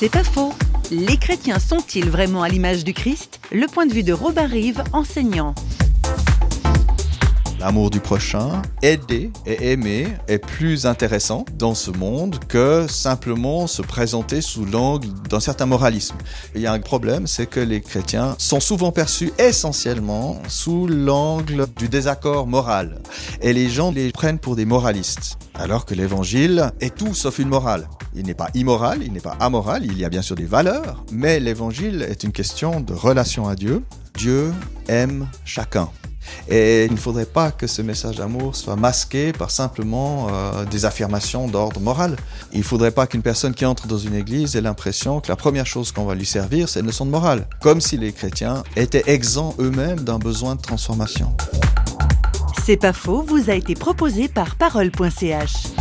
C'est pas faux. Les chrétiens sont-ils vraiment à l'image du Christ? Le point de vue de Robin Rive, enseignant. L'amour du prochain, aider et aimer est plus intéressant dans ce monde que simplement se présenter sous l'angle d'un certain moralisme. Il y a un problème, c'est que les chrétiens sont souvent perçus essentiellement sous l'angle du désaccord moral. Et les gens les prennent pour des moralistes. Alors que l'évangile est tout sauf une morale. Il n'est pas immoral, il n'est pas amoral, il y a bien sûr des valeurs, mais l'évangile est une question de relation à Dieu. Dieu aime chacun. Et il ne faudrait pas que ce message d'amour soit masqué par simplement euh, des affirmations d'ordre moral. Il ne faudrait pas qu'une personne qui entre dans une église ait l'impression que la première chose qu'on va lui servir, c'est une leçon de morale. Comme si les chrétiens étaient exempts eux-mêmes d'un besoin de transformation. C'est pas faux, vous a été proposé par parole.ch.